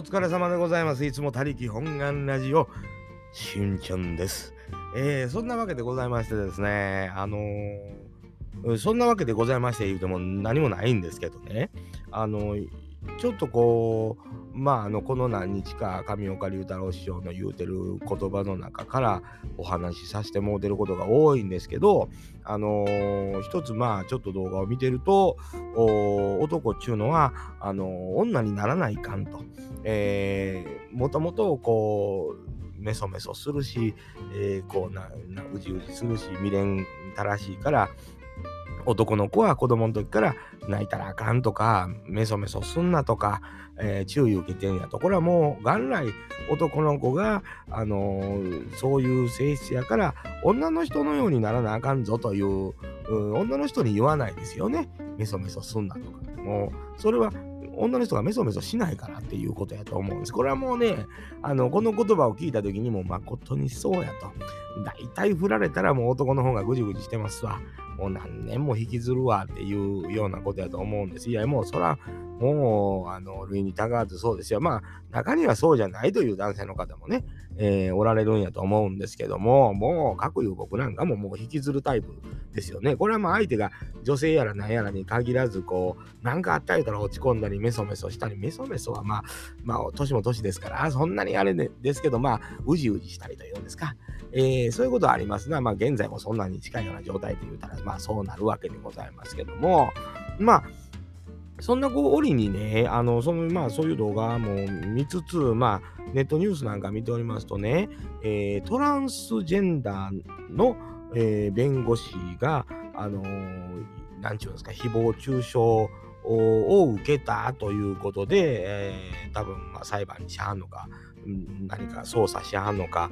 お疲れ様でございます。いつも他力本願ラジオ、しゅんちゃんです。えー、そんなわけでございましてですね、あのーそんなわけでございまして言うても何もないんですけどね、あのちょっとこう、まあ、あの、この何日か上岡龍太郎師匠の言うてる言葉の中からお話しさせてもうてることが多いんですけど、あのー一つまあ、ちょっと動画を見てると、男っちゅうのは、あのー女にならないかんと。えー、もともとこう、メソメソするし、えーこうななうじうじするし未練たらしいから男の子は子供の時から泣いたらあかんとかメソメソすんなとか、えー注意受けてんやとこれはもう元来男の子が、あのーそういう性質やから女の人のようにならなあかんぞという、う女の人に言わないですよねメソメソすんなとかもうそれは女の人がメソメソしないからっていうことやと思うんです。これはもうね、あの、この言葉を聞いた時にも誠にそうやと。大体振られたらもう男の方がぐじぐじしてますわ。もう何年も引きずるわっていうようなことやと思うんです。いや、もうそら、もう、あの、類にたがわずそうですよ。まあ、中にはそうじゃないという男性の方もね、えーおられるんやと思うんですけども、もう、各有僕なんかももう引きずるタイプですよね。これはまあ相手が女性やら何やらに限らず、こう、なんかあったりたら落ち込んだり、メソメソしたり、メソメソはまあ、まあ、年も年ですから、そんなにあれねですけど、まあ、うじうじしたりというんですか。えーそういうことはありますが、まあ、現在もそんなに近いような状態と言うたら、まあ、そうなるわけでございますけども、まあ、そんなこう折にね、あの、その、まあ、そういう動画も見つつ、まあ、ネットニュースなんか見ておりますとね、えートランスジェンダーの、えー弁護士が、あのーなんちゅうんですか、誹謗中傷を受けたということで、えー多分、まあ、裁判にしはんのか、何か捜査しはんのか、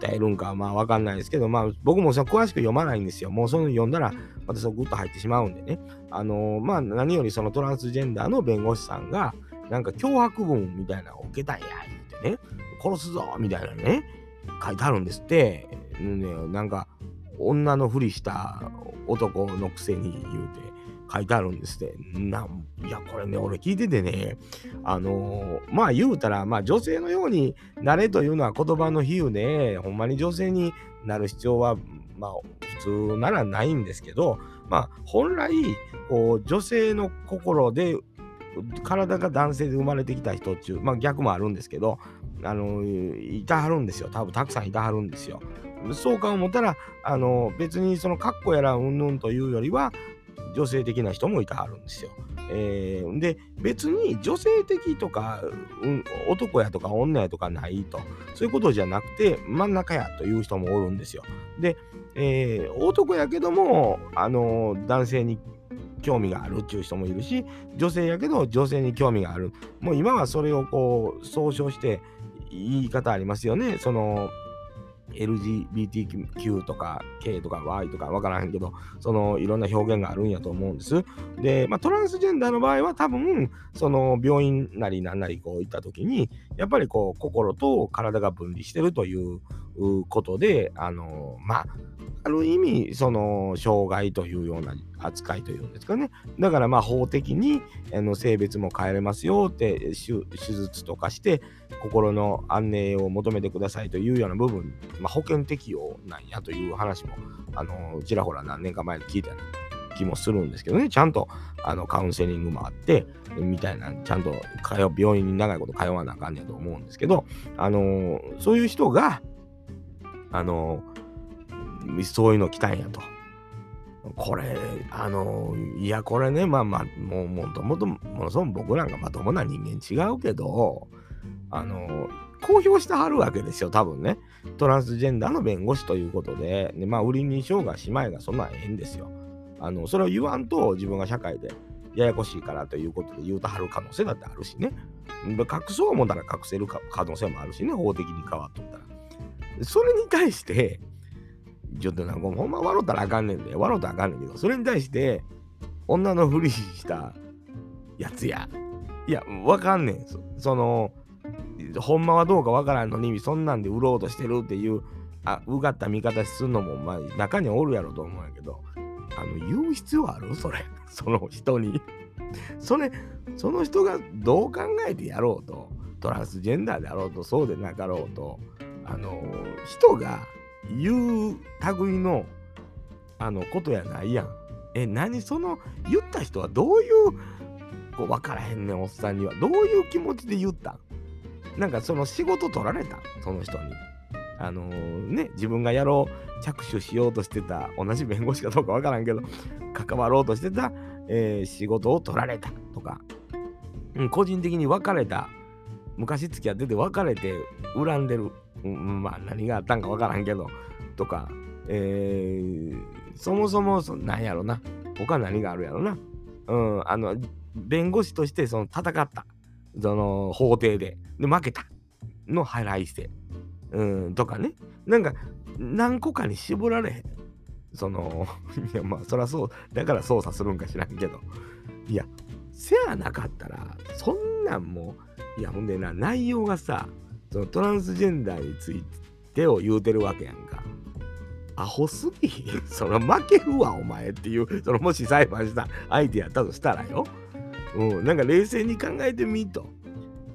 訴えるんか、まあわかんないですけど、まあ僕もそ詳しく読まないんですよ。もうその読んだら、またそグッと入ってしまうんでね。あのーまあ何よりそのトランスジェンダーの弁護士さんが、なんか脅迫文みたいなのを受けたんや、言うてね、殺すぞみたいなね、書いてあるんですって。ね、なんか、女のふりした男のくせに言うて書いてあるんですって。なんいや、これね、俺聞いててね、あのーまあ言うたら、まあ女性のようになれというのは言葉の比喩で、ほんまに女性になる必要は、まあ普通ならないんですけど、まあ本来、こう女性の心で、体が男性で生まれてきた人っていう、まあ逆もあるんですけど、あのいたはるんですよ。多分たくさんいたはるんですよ。そうか思ったら、あの別にその格好やらうんぬんというよりは、女性的な人もいたはるんですよ。えーで別に女性的とか、うん、男やとか女やとかないとそういうことじゃなくて真ん中やという人もおるんですよ。で、えー男やけども、あの男性に興味があるっていう人もいるし女性やけど女性に興味があるもう今はそれをこう総称して言い方ありますよねその LGBTQ とか K とか Y とかわからへんけど、そのいろんな表現があるんやと思うんです。で、まあ、トランスジェンダーの場合は多分、その病院なりなんなりこう行った時に、やっぱりこう心と体が分離してるといううことで、あの、まあ、ある意味、その、障害というような扱いというんですかね。だから、まあ、法的にあの性別も変えれますよって、手術とかして、心の安寧を求めてくださいというような部分、まあ、保険適用なんやという話も、あの、ちらほら何年か前に聞いた気もするんですけどね、ちゃんとあのカウンセリングもあって、みたいな、ちゃんと通病院に長いこと通わなあかんねやと思うんですけど、あの、そういう人が、あの、そういうの来たんやと。これ、あの、いや、これね、まあまあ、もう、もともと、ものすごく僕なんかまともな人間違うけど、あの、公表してはるわけですよ、多分ね。トランスジェンダーの弁護士ということで、でまあ、売りにしようが姉妹がそんなんええんですよ。あの、それを言わんと自分が社会でややこしいからということで言うとはる可能性だってあるしね。隠そう思ったら隠せる可能性もあるしね、法的に変わっとったら。それに対して、ちょっとなんかほんま笑ったらあかんねんで、笑ったらあかんねんけど、それに対して、女のふりしたやつや。いや、わかんねん。そその、ほんまはどうかわからんのに、そんなんで売ろうとしてるっていう、あ、うがった見方するのも、まあ、中におるやろと思うんやけど、あの、言う必要ある？それ。その人に。それ、その人がどう考えてやろうと、トランスジェンダーであろうとそうでなかろうとあの人が言う類のあのことやないやん。え何その言った人はどういうこう分からへんねんおっさんには。どういう気持ちで言ったなんかその仕事取られたその人に。あのー、ね自分がやろう着手しようとしてた同じ弁護士かどうか分からんけど関わろうとしてた、えー、仕事を取られたとか、うん、個人的に別れた。昔付き合ってて別れて恨んでる、うん、まあ何があったんか分からんけどとか、えー、そもそもそなんやろな。他何があるやろな。うんあの弁護士としてその戦った。その法廷で。で負けたの払い捨てうんとかね。なんか何個かに絞られへん。その いやまあそりゃそう。だから操作するんか知らんけど。いやせやなかったらそんなんもいやほんでな内容がさそのトランスジェンダーについてを言うてるわけやんか。アホすぎ。その負けるわお前っていう。そのもし裁判した相手やったとしたらよ。うん。なんか冷静に考えてみと。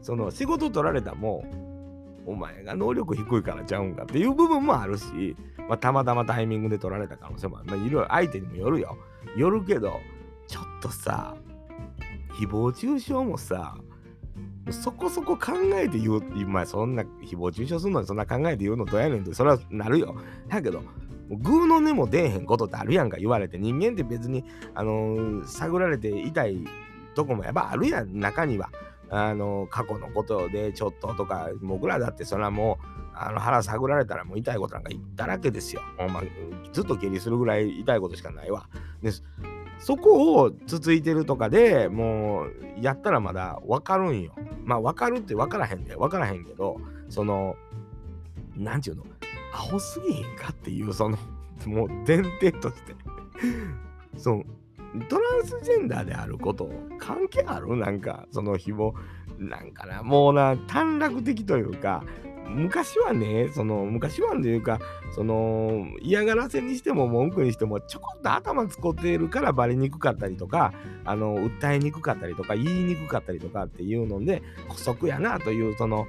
その仕事取られたもお前が能力低いからちゃうんかっていう部分もあるし、まあ、たまたまタイミングで取られた可能性もある。まあ、いろいろ相手にもよるよ。よるけど、ちょっとさ、誹謗中傷もさ、そこそこ考えて言う、今そんな誹謗中傷するのにそんな考えて言うのどうやねんって、それはなるよ。だけど、グーの根も出えへんことってあるやんか言われて人間って別に、あのー、探られて痛いとこもやっぱあるやん中にはあの過去のことでちょっととか僕らだってそれはもうあの腹探られたらもう痛いことなんかだらけですよ。ま、ずっと下痢するぐらい痛いことしかないわ。でそこをつついてるとかでもうやったらまだ分かるんよ。まあ分かるって分からへんで分からへんけどその何て言うのアホすぎへんかっていうそのもう前提としてそうトランスジェンダーであること関係ある？なんかその誹謗なんかなもうな短絡的というか昔はねその昔はというかその嫌がらせにしても文句にしてもちょこっと頭使っているからバレにくかったりとかあの訴えにくかったりとか言いにくかったりとかっていうので姑息やなというその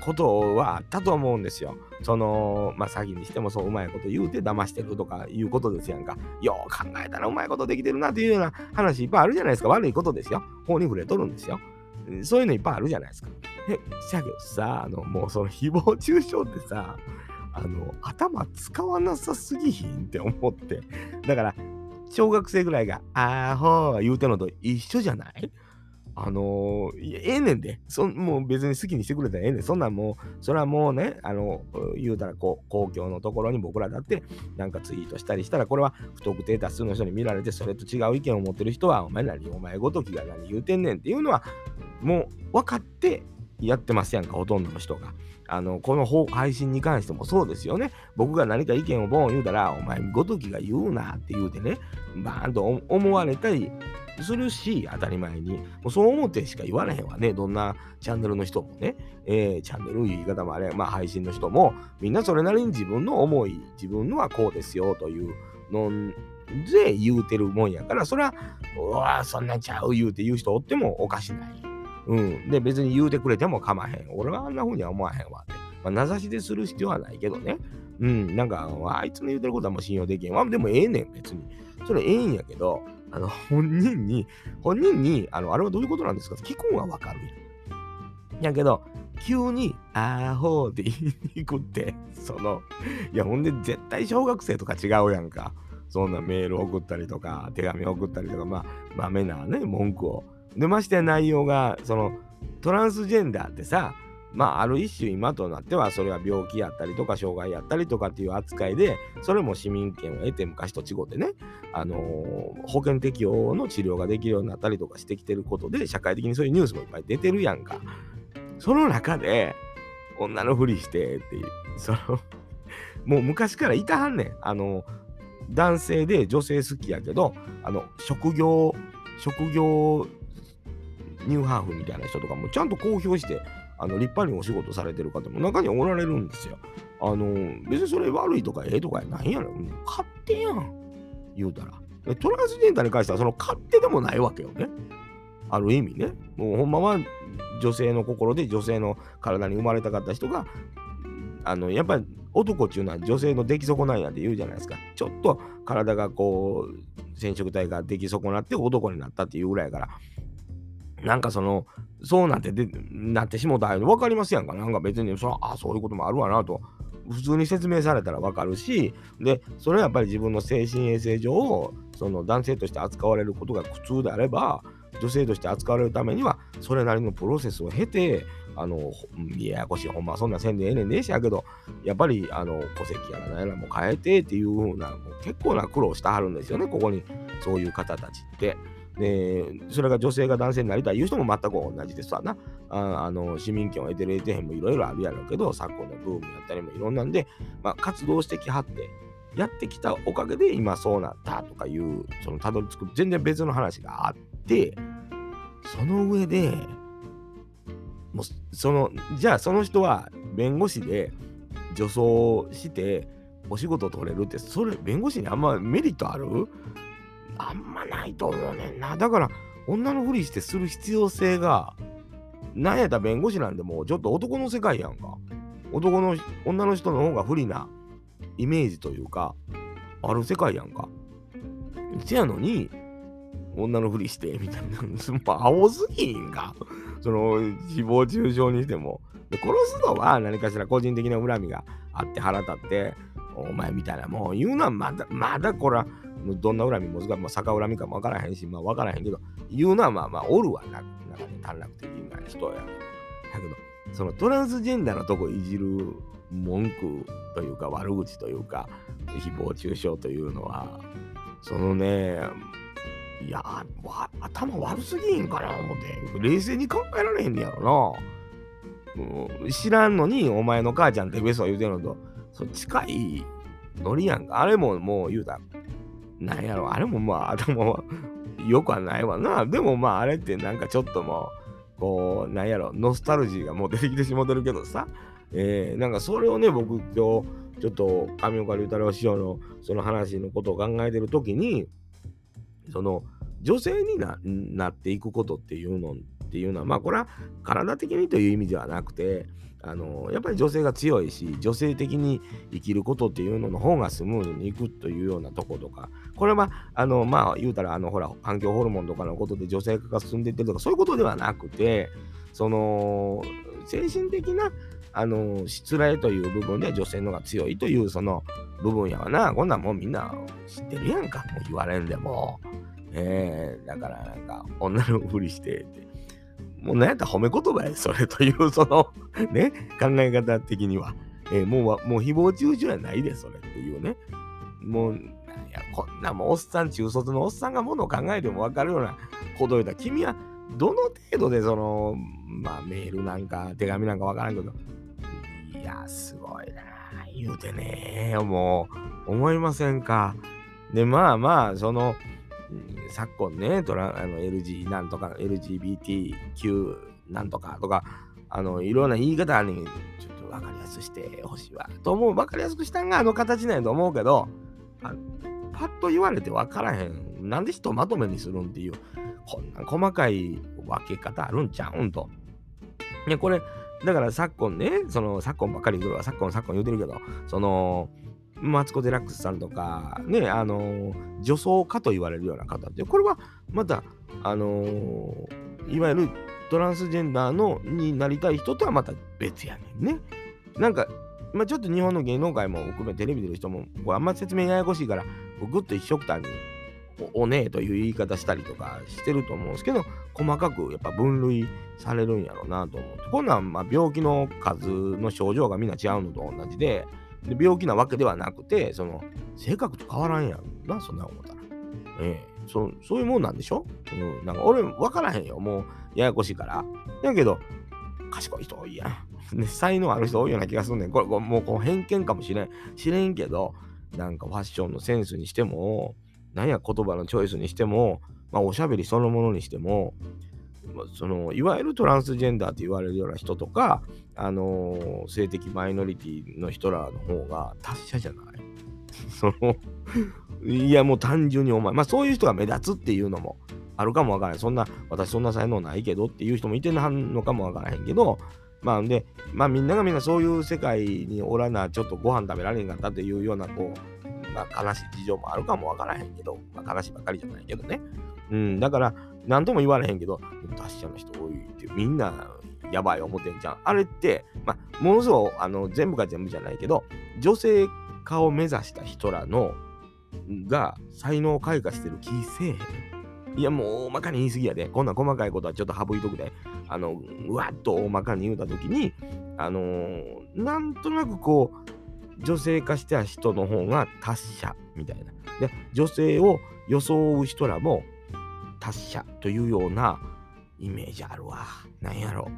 ことはあったと思うんですよ。その、まあ、詐欺にしてもそううまいこと言うて騙してるとかいうことですやんか。よう考えたらうまいことできてるなというような話いっぱいあるじゃないですか。悪いことですよ。法に触れとるんですよ。そういうのいっぱいあるじゃないですか。え、しゃけどさ、あの、もうその誹謗中傷ってさ、あの、頭使わなさすぎひんって思って。だから、小学生ぐらいが、あーほー言うてんのと一緒じゃない？あのー、ええねんで。そもう別に好きにしてくれたらええねん。そんなんもう、それはもうね、あの、言うたらこう、公共のところに僕らだって、なんかツイートしたりしたら、これは不特定多数の人に見られて、それと違う意見を持ってる人は、お前何、お前ごときが何言うてんねんっていうのは、もう分かってやってますやんか、ほとんどの人が。あの、この配信に関してもそうですよね。僕が何か意見をボン言うたら、お前ごときが言うなって言うてね、バーンと思われたりするし、当たり前に。もうそう思ってしか言われへんわね。どんなチャンネルの人もね。えー、チャンネル言い方もあれ、まあ配信の人も、みんなそれなりに自分の思い、自分のはこうですよというので言うてるもんやから、それは、うわそんなんちゃう言うて言う人おってもおかしない。うん。で、別に言うてくれても構わへん。俺はあんな風には思わへんわって。まあ、名指しでする必要はないけどね。うん。なんか、あいつの言うてることはもう信用できへんわ。でもええねん、別に。それええんやけど、あの、本人に、本人に、あの、あれはどういうことなんですか？聞くんはわかるやん。やけど、急に、あーほーって言いに行くって、その、いや、ほんで絶対小学生とか違うやんか。そんなメール送ったりとか、手紙送ったりとか、まあ、まめなね、文句を。で、ましてや内容が、その、トランスジェンダーってさ、まあ、ある一種今となってはそれは病気やったりとか障害やったりとかっていう扱いでそれも市民権を得て昔と違ってね、あのー、保険適用の治療ができるようになったりとかしてきてることで社会的にそういうニュースもいっぱい出てるやんか。その中で女のふりしてっていう そのもう昔からいたはんねん。あの男性で女性好きやけどあの職業職業ニューハーフみたいな人とかもちゃんと公表してあの立派にお仕事されてる方も中におられるんですよ。あの別にそれ悪いとかええとかないやろ。勝手やん。言うたら。トランスジェンダーに関してはその勝手でもないわけよね。ある意味ね。もうほんまは女性の心で女性の体に生まれたかった人があのやっぱり男っていうのは女性の出来損ないなんて言うじゃないですかちょっと体がこう染色体が出来損なって男になったっていうぐらいからなんかそのそうなってでなってしもたら分かりますやんか。なんか別にそあそういうこともあるわなと。普通に説明されたら分かるし。でそれはやっぱり自分の精神衛生上その男性として扱われることが苦痛であれば女性として扱われるためにはそれなりのプロセスを経てあのややこしいほんまそんなせんでええねんでしやけどやっぱりあの戸籍やら何やらも変えてっていう風な結構な苦労してはるんですよねここに。そういう方たちって。で、それが女性が男性になりたいいう人も全く同じですわな。ああの市民権を得てる得てへんもいろいろあるやろうけど、昨今のブームやったりもいろんなんで、まあ、活動してきはって、やってきたおかげで今そうなったとかいう、そのたどり着く全然別の話があって、その上で、もうそのじゃあその人は弁護士で女装してお仕事取れるってそれ弁護士にあんまメリットある？あんまないと思うねんな。だから、女のふりしてする必要性が、なんやったら弁護士なんでもうちょっと男の世界やんか。男の、女の人の方が不利なイメージというか、ある世界やんか。せやのに、女のふりして、みたいな、もう青すぎんか。その、誹謗中傷にしても。で殺すのは何かしら個人的な恨みがあって腹立って、お前みたいなもう言うのはまだ、まだこれはどんな恨みも、まあ、逆恨みかもわからへんし、まあわからへんけど、言うのはまあまあおるわな、中に短絡的な人や。だけど、そのトランスジェンダーのとこいじる文句というか悪口というか、誹謗中傷というのは、そのね、いや、頭悪すぎんかな思って、冷静に考えられへんねやろな。う、知らんのに、お前の母ちゃんってベスト言うてるのと、そ近いノリやんか。あれももう言うたなんやろ、あれもまあ、頭はよくはないわな。でもまあ、あれってなんかちょっともう、こう、なんやろ、ノスタルジーがもう出てきてしもてるけどさ、えー、なんかそれをね、僕今日、ちょっと上岡龍太郎師匠のその話のことを考えてるときに、その、女性にななっていくことっていうのっていうのは、まあこれは体的にという意味ではなくて、あのやっぱり女性が強いし女性的に生きることっていうのの方がスムーズにいくというようなとことかこれはあのまあ言うたらあのほら環境ホルモンとかのことで女性化が進んでいってるとかそういうことではなくてその精神的なあの失礼という部分で女性の方が強いというその部分やわな。こんなんもうみんな知ってるやんか。もう言われんでも。え。ー、だからなんか女のふりしてって。もう何やったら褒め言葉やそれというその ね考え方的には、えー、もうもう誹謗中傷やないでそれっていうね。もういやこんなもうおっさん中卒のおっさんがものを考えても分かるようなこと言うたら君はどの程度でそのまあメールなんか手紙なんか分からんけどいやすごいな言うてねもう思いませんか。でまあまあその昨今ね、トラあの LG なんとか、LGBTQ なんとかとか、あの、いろんな言い方にちょっと分かりやすくしてほしいわ。と思う、分かりやすくしたんがあの形なんやと思うけど、あパッと言われて分からへん。なんでひとまとめにするんっていう、こんな細かい分け方あるんちゃうんと。ね、これ、だから昨今ね、その昨今ばっかり言うわ、昨今昨今言うてるけど、その、マツコ・デラックスさんとか、ね、あの女装家と言われるような方って、これはまた、あのいわゆるトランスジェンダーのになりたい人とはまた別やねんね。なんか、まあ、ちょっと日本の芸能界も含めテレビ出る人も、これあんま説明ややこしいから、ぐっと一緒くたにおねえという言い方したりとかしてると思うんですけど、細かくやっぱ分類されるんやろうなと思って。こんなんま病気の数の症状がみんな違うのと同じで、で病気なわけではなくて、その、性格と変わらんやんな、そんな思ったら。ええそそういうもんなんでしょ？うん、なんか俺分からへんよ。もうややこしいから。やけど、賢い人多いやん。ね、才能ある人多いような気がすんねん。これ、これもうこう偏見かもしれん。知れんけど、なんかファッションのセンスにしても、なんや言葉のチョイスにしても、まあおしゃべりそのものにしても、そのいわゆるトランスジェンダーと言われるような人とか、あのー、性的マイノリティの人らの方が達者じゃない？そのいやもう単純にお前、まあそういう人が目立つっていうのもあるかもわからない。そんな、私そんな才能ないけどっていう人もいてはんのかもわからへんけど、まあで、まあみんながみんなそういう世界におらな、ちょっとご飯食べられへんかったっていうような、こう、まあ悲しい事情もあるかもわからへんけど、まあ悲しいばかりじゃないけどね。うん、だから、何とも言われへんけど、達者な人多いってみんなやばい思ってんじゃん。あれって、まあ、ものすごくあの全部が全部じゃないけど、女性化を目指した人らのが才能を開花してる気せえへん。いや、もう大まかに言い過ぎやで。こんな細かいことはちょっと省いとくで。あの、うわっと大まかに言うたときに、あのー、なんとなくこう、女性化した人の方が達者みたいな。で、女性を装う人らも達者というようなイメージあるわ。なんやろ。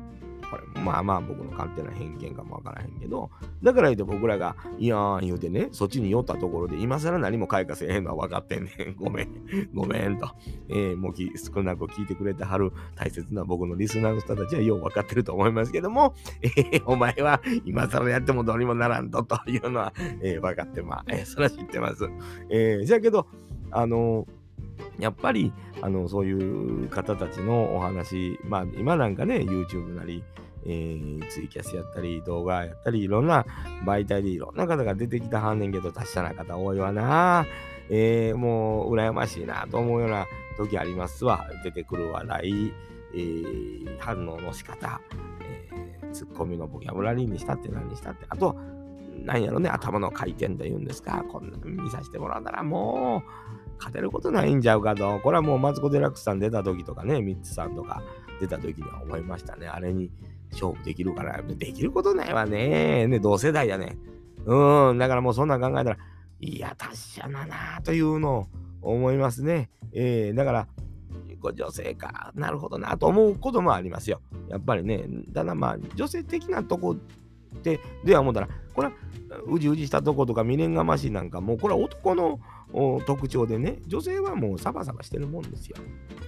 これまあまあ僕の勝手な偏見かもわからへんけど、だから言うて僕らが、いやー言うてね、そっちに寄ったところで、今更何も開花せえへんのは分かってんねん。ごめん、ごめんと。えー、もう少なく聞いてくれてはる大切な僕のリスナーの人たちはよう分かってると思いますけども、えー、お前は今更やってもどうにもならんとというのは、えー、分かってまあ、えー、それは知ってます。えー、じゃけど、あのーやっぱりあのそういう方たちのお話、まあ今なんかね、YouTube なり、えー、ツイキャスやったり、動画やったり、いろんな媒体でいろんな方が出てきたはんねんけど、達者な方多いわな。えー、もう羨ましいなと思うような時ありますわ。出てくる笑い、えー、反応の仕方、えー、ツッコミのボキャブラリーにしたって何にしたって、あと、なんやろね、頭の回転というんですか、こんな見させてもらったらもう、勝てることないんちゃうかと。これはもうマツコ・デラックスさん出た時とかね、ミッツさんとか出た時には思いましたね。あれに勝負できるから、できることないわね。ね、同世代やね。うん、だからもうそんな考えたら、いや、達者だなというのを思いますね。えー、だから、女性か、なるほどなと思うこともありますよ。やっぱりね、ただまあ、女性的なとこって、では思ったら、これは、うじうじしたとことか未練がましいなんか、もうこれは男の特徴でね、女性はもうサバサバしてるもんですよ。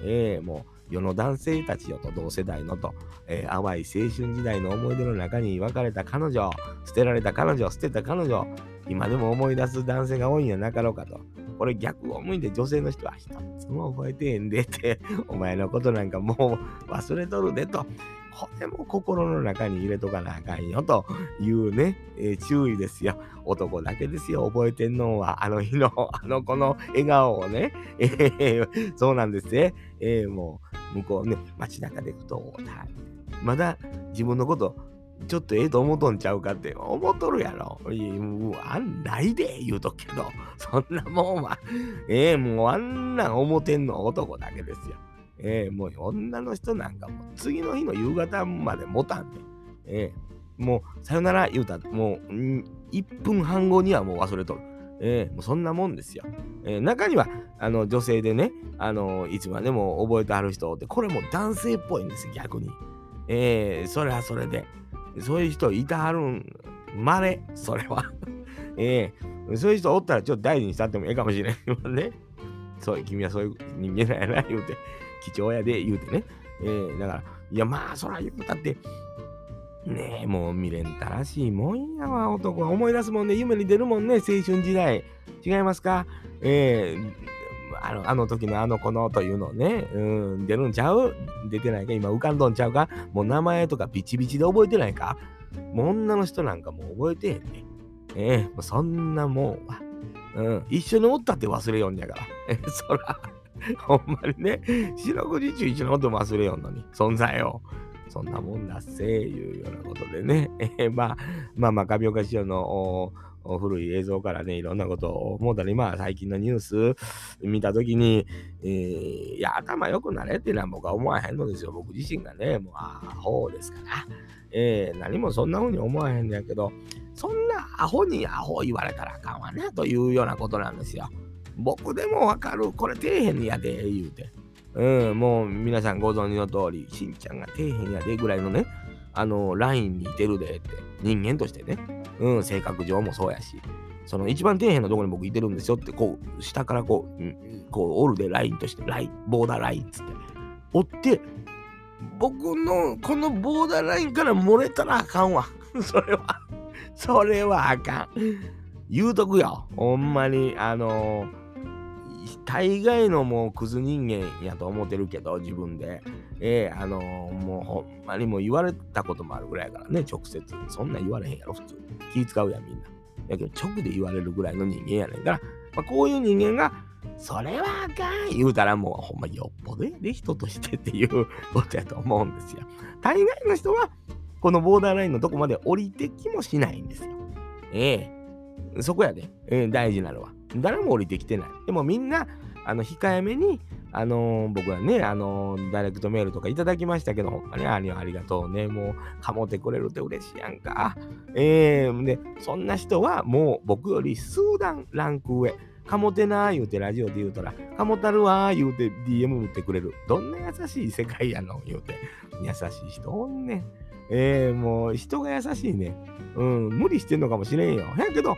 えー、もう世の男性たちよと同世代のと、えー、淡い青春時代の思い出の中に別れた彼女、捨てられた彼女、捨てた彼女、今でも思い出す男性が多いんやなかろうかと。これ逆を向いて女性の人は一つも覚えてへんでって、お前のことなんかもう忘れとるでと。これも心の中に入れとかなあかんよというね、えー、注意ですよ。男だけですよ、覚えてんのは、あの日の、あの子の笑顔をね、えー、そうなんですね。えー、もう、向こうね、街中でふと、まだ自分のこと、ちょっとええと思うとんちゃうかって思っとるやろ。いやもうあんないで言うとけど、そんなもんは、ええー、もうあんなん思てんの男だけですよ。えー、もう女の人なんかもう次の日の夕方まで持たんで、えー、もうさよなら言うたもう、1分半後にはもう忘れとる。えー、もうそんなもんですよ。えー、中にはあの女性でね、あのいつまでも覚えてはる人って、これも男性っぽいんですよ、逆に。えー、それはそれで。そういう人いたはるん、まれ、それは。えー、そういう人おったらちょっと大事にしたってもええかもしれんね。そう、君はそういう人間なんやな、言うて。貴重やで言うてね。えー、だから、いや、まあ、そら言うたって、ねえ、もう未練たらしいもんやわ、男は。思い出すもんね、夢に出るもんね、青春時代。違いますか？えー、あのあの時のあの子のというのね、うん、出るんちゃう？出てないか？今浮かんどんちゃうか？もう名前とかビチビチで覚えてないか？もう女の人なんかもう覚えてへんね。ええ、そんなもんは。うん、一緒におったって忘れよんやから。そら。ほんまにね、四六時中一のこと忘れよんのに、存在を。そんなもんだっせいうようなことでね、えー、まあ、まあまあ、上岡師匠の古い映像からね、いろんなことを思ったり、まあ、最近のニュース見たときに、えー、いや、頭良くなれっていうのは僕は思わへんのですよ。僕自身がね、もう、アホですから。えー、何もそんな風に思わへんのやけど、そんなアホにアホ言われたらあかんわな、というようなことなんですよ。僕でもわかる。これ底辺やで、言うて。うん、もう皆さんご存知の通り、しんちゃんが底辺やでぐらいのね、あの、ラインにいてるでって、人間としてね、うん、性格上もそうやし、その一番底辺のところに僕いてるんですよって、こう、下からこう、うん、こう、おるでラインとして、ライン、ボーダーラインっつって、おって、僕のこのボーダーラインから漏れたらあかんわ。それは、それはあかん。言うとくよ。ほんまに、あのー大概のもうクズ人間やと思ってるけど、自分で。ええー、あのー、もうほんまにも言われたこともあるぐらいやからね、直接。そんな言われへんやろ、普通。気使うやん、みんな。やけど、直で言われるぐらいの人間やねんから、まあ、こういう人間が、それはあかん言うたらもうほんまよっぽどで人としてっていうことやと思うんですよ。大概の人はこのボーダーラインのとこまで降りてきもしないんですよ。ええそこやで、えー、大事なのは。誰も降りてきてない。でもみんな、あの、控えめに、あのー、僕はね、あのー、ダイレクトメールとかいただきましたけど、ほんまにありありがとうね。もう、かもてくれるって嬉しいやんか。えー、で、そんな人はもう僕より数段ランク上。かもてなー言うてラジオで言うたら、かもたるわー言うて DM 打ってくれる。どんな優しい世界やの？言うて。優しい人おんねん。えー、もう人が優しいね。うん、無理してんのかもしれんよ。やけど、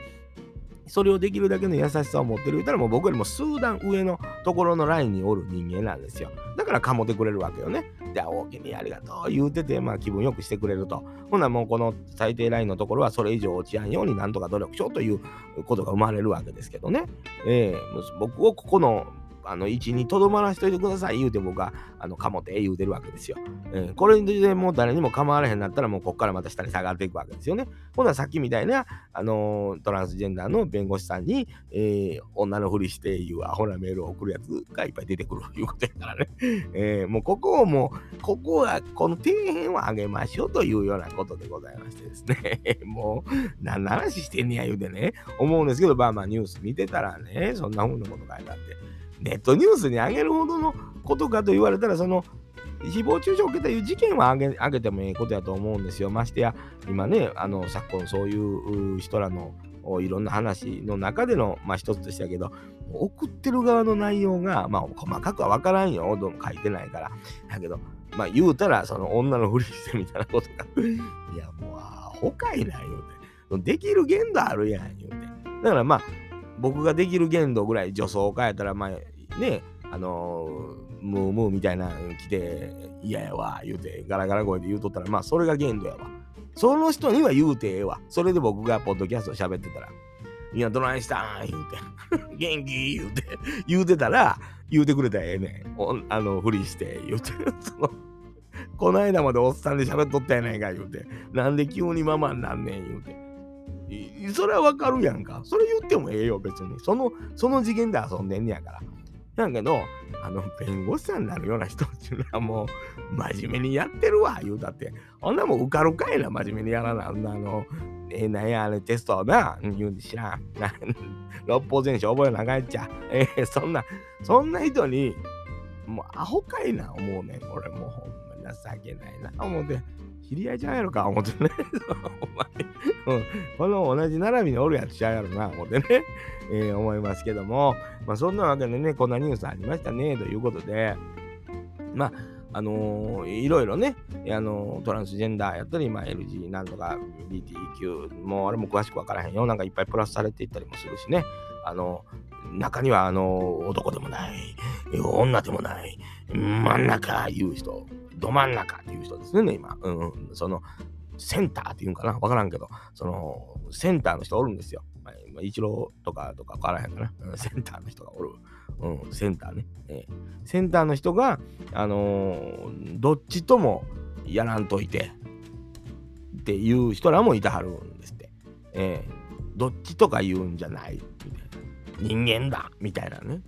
それをできるだけの優しさを持ってる言ったらもう僕よりも数段上のところのラインにおる人間なんですよ。だからかもてくれるわけよね。じゃあ、大きにありがとう言うてて、まあ気分よくしてくれると。ほなもうこの最低ラインのところはそれ以上落ちやんようになんとか努力しようということが生まれるわけですけどね。えー、僕をここのあの位置にとどまらしといてください言うて僕があのかもて言うてるわけですよ。えー、これでもう誰にも構われへんなったらもうこっからまた下に下がっていくわけですよね。ほなさっきみたいな、あの、トランスジェンダーの弁護士さんに、えー、女のふりして言うアホなメールを送るやつがいっぱい出てくるということやからね。えー、もうここをもう、ここはこの底辺を上げましょうというようなことでございましてですね。もう何の話してんねや言うてね、思うんですけど、まあまあニュース見てたらね、そんな風なこと書いてあって。ネットニュースに上げるほどのことかと言われたら、その、誹謗中傷を受けたいう事件は上げ上げてもいいことやと思うんですよ。ましてや、今ね、あの昨今そういう人らのいろんな話の中での、まあ、一つでしたけど、送ってる側の内容が、まあ、細かくは分からんよ。どうも書いてないから。だけど、まあ、言うたら、その女のふりしてみたいなことが、いや、もう、アホかいな、言うて。できる限度あるやん、言うて。だからまあ、僕ができる限度ぐらい女装を変えたら、まあ、ね、あのー、ムームーみたいなの来て、嫌やわ、言うて、ガラガラ声で言うとったら、まあ、それが限度やわ。その人には言うてええわ。それで僕がポッドキャスト喋ってたら、いや、どないしたん？言うて、元気？言うて、言うてたら、言うてくれたらええねん。あの、ふりして、言うて、その、この間までおっさんで喋っとったやないか、言うて、なんで急にママになんねん、言うて。それはわかるやんか。それ言ってもええよ、別に。その、その次元で遊んでんねやから。やけど、あの、弁護士さんになるような人っていうのはもう、真面目にやってるわ、言うたって。ほんなもん受かるかいな、真面目にやらな。あの、えー、なんや、あれテストな、言うんで知らん。六法全書覚えなあかんっちゃ。えー、そんな、そんな人に、もうアホかいな、思うねん。俺もうほんま情けないな、思って。知り合いちゃうやろか、思ってね。お前、うん、この同じ並びにおるやつちゃうやろな、思ってね、えー、思いますけども、まあそんなわけでね、こんなニュースありましたね、ということで、まあ、あのー、いろいろね、あのー、トランスジェンダーやったり、まあ、LG なんとか BTQ、もうあれも詳しくわからへんよ。なんかいっぱいプラスされていったりもするしね。あのー、中には、あの男でもない、女でもない、真ん中言う人、ど真ん中っていう人ですね、今。うん、その、センターっていうんかな？わからんけど、その、センターの人おるんですよ。まあ、一郎とかとかわからへんかな、センターの人がおる。うん、センターね。えー、センターの人が、あのー、どっちともやらんといてっていう人らもいたはるんですって。えー、どっちとか言うんじゃないみたいな。人間だみたいなね。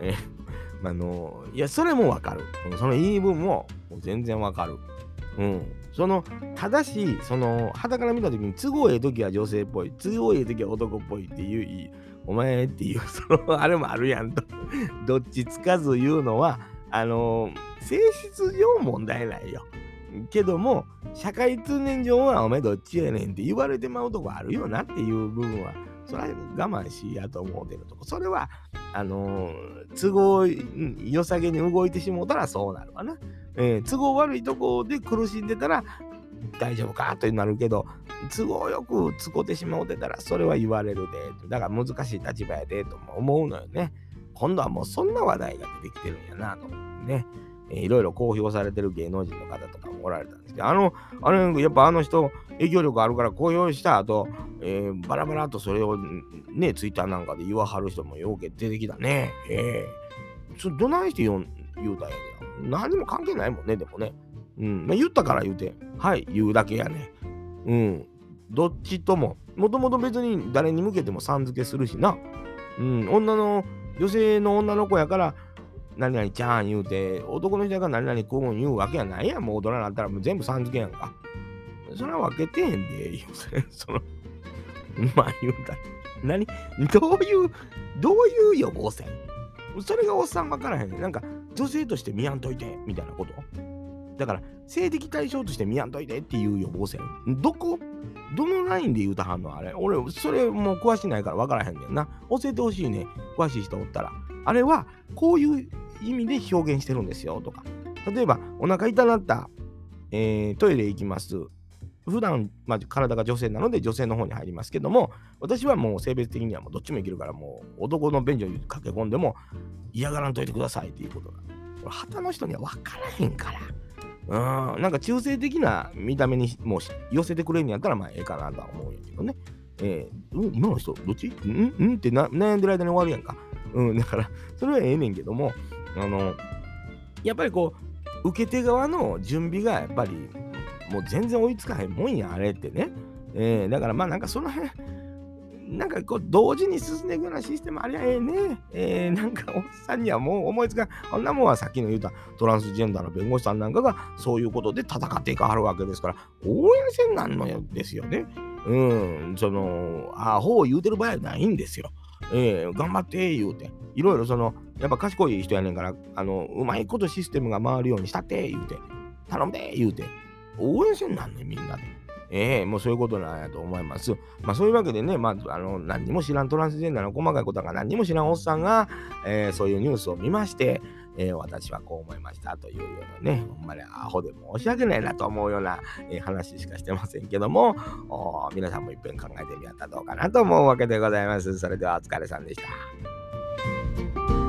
えーあのいや、それもわかる。その言い分も全然わかる。うん。その、ただし、その、肌から見たときに、都合ええときは女性っぽい、都合ええときは男っぽいっていう、お前っていう、その、あれもあるやんと。どっちつかず言うのは、あの性質上問題ないよ。けども、社会通念上はお前どっちやねんって言われてまうとこあるよなっていう部分は、それは我慢しやと思うてるとこ。それは、あのー、都合良さげに動いてしもうたらそうなるわな。えー、都合悪いとこで苦しんでたら大丈夫かとなるけど、都合よく使ってしまうてたらそれは言われるで。だから難しい立場やでと思うのよね。今度はもうそんな話題が出てきてるんやなと思ってね。えー、いろいろ公表されてる芸能人の方とかもおられたんですけど、あの、あれ、やっぱあの人、影響力あるから公表した後、えー、バラバラとそれをね、ツイッターなんかで言わはる人もようけ出てきたね。ええー。そどないして言う言うたんやねん。何も関係ないもんね、でもね。うん。まあ、言ったから言うて、はい、言うだけやね。うん。どっちとも、もともと別に誰に向けてもさん付けするしな。うん。女の、女性の女の子やから、何々ちゃん言うて、男の人が何々こう言うわけやないやん。もう大人になったらもう全部さん付けやんか。それは分けてへんで、言うて、その、まあ言うたら。何？どういう、どういう予防線？それがおっさん分からへんねなんか、女性として見やんといて、みたいなこと？だから、性的対象として見やんといてっていう予防線。どこ？どのラインで言うたはんのあれ？俺、それもう詳しないから分からへんねんな。教えてほしいね。詳しい人おったら。あれは、こういう意味で表現してるんですよとか。例えば、お腹痛なった、えー、トイレ行きます。普段、まあ、体が女性なので女性の方に入りますけども、私はもう性別的にはもうどっちもいけるから、もう男の便所に駆け込んでも嫌がらんといてくださいっていうことが。旗の人には分からへんから。うん、なんか中性的な見た目にもう寄せてくれるんやったらまあええかなとは思うんやけどね。えー、今の人、どっち？ん？ん？って悩んでる間に終わるやんか。うん、だから、それはええねんけども、あの、やっぱりこう、受け手側の準備がやっぱり、もう全然追いつかへんもんや、あれってね。えー、だからまあなんかその辺、なんかこう同時に進んでいくようなシステムありゃええね。えー、なんかおっさんにはもう思いつかん。こんなもんはさっきの言うたトランスジェンダーの弁護士さんなんかがそういうことで戦っていかはるわけですから、応援戦なんのですよね。うん、その、アホを言うてる場合はないんですよ。えー、頑張って言うて。いろいろその、やっぱ賢い人やねんから、あの、うまいことシステムが回るようにしたって言うて。頼んで言うて。応援せんなんね、みんなで。ええー、もうそういうことなんやと思います。まあそういうわけでね、まあ、あの、何にも知らんトランスジェンダーの細かいことが何にも知らんおっさんが、えー、そういうニュースを見まして、えー、私はこう思いましたというようなね、ほんまにアホで申し訳ないなと思うような、えー、話しかしてませんけども、皆さんもいっぺん考えてみたらどうかなと思うわけでございます。それではお疲れさんでした。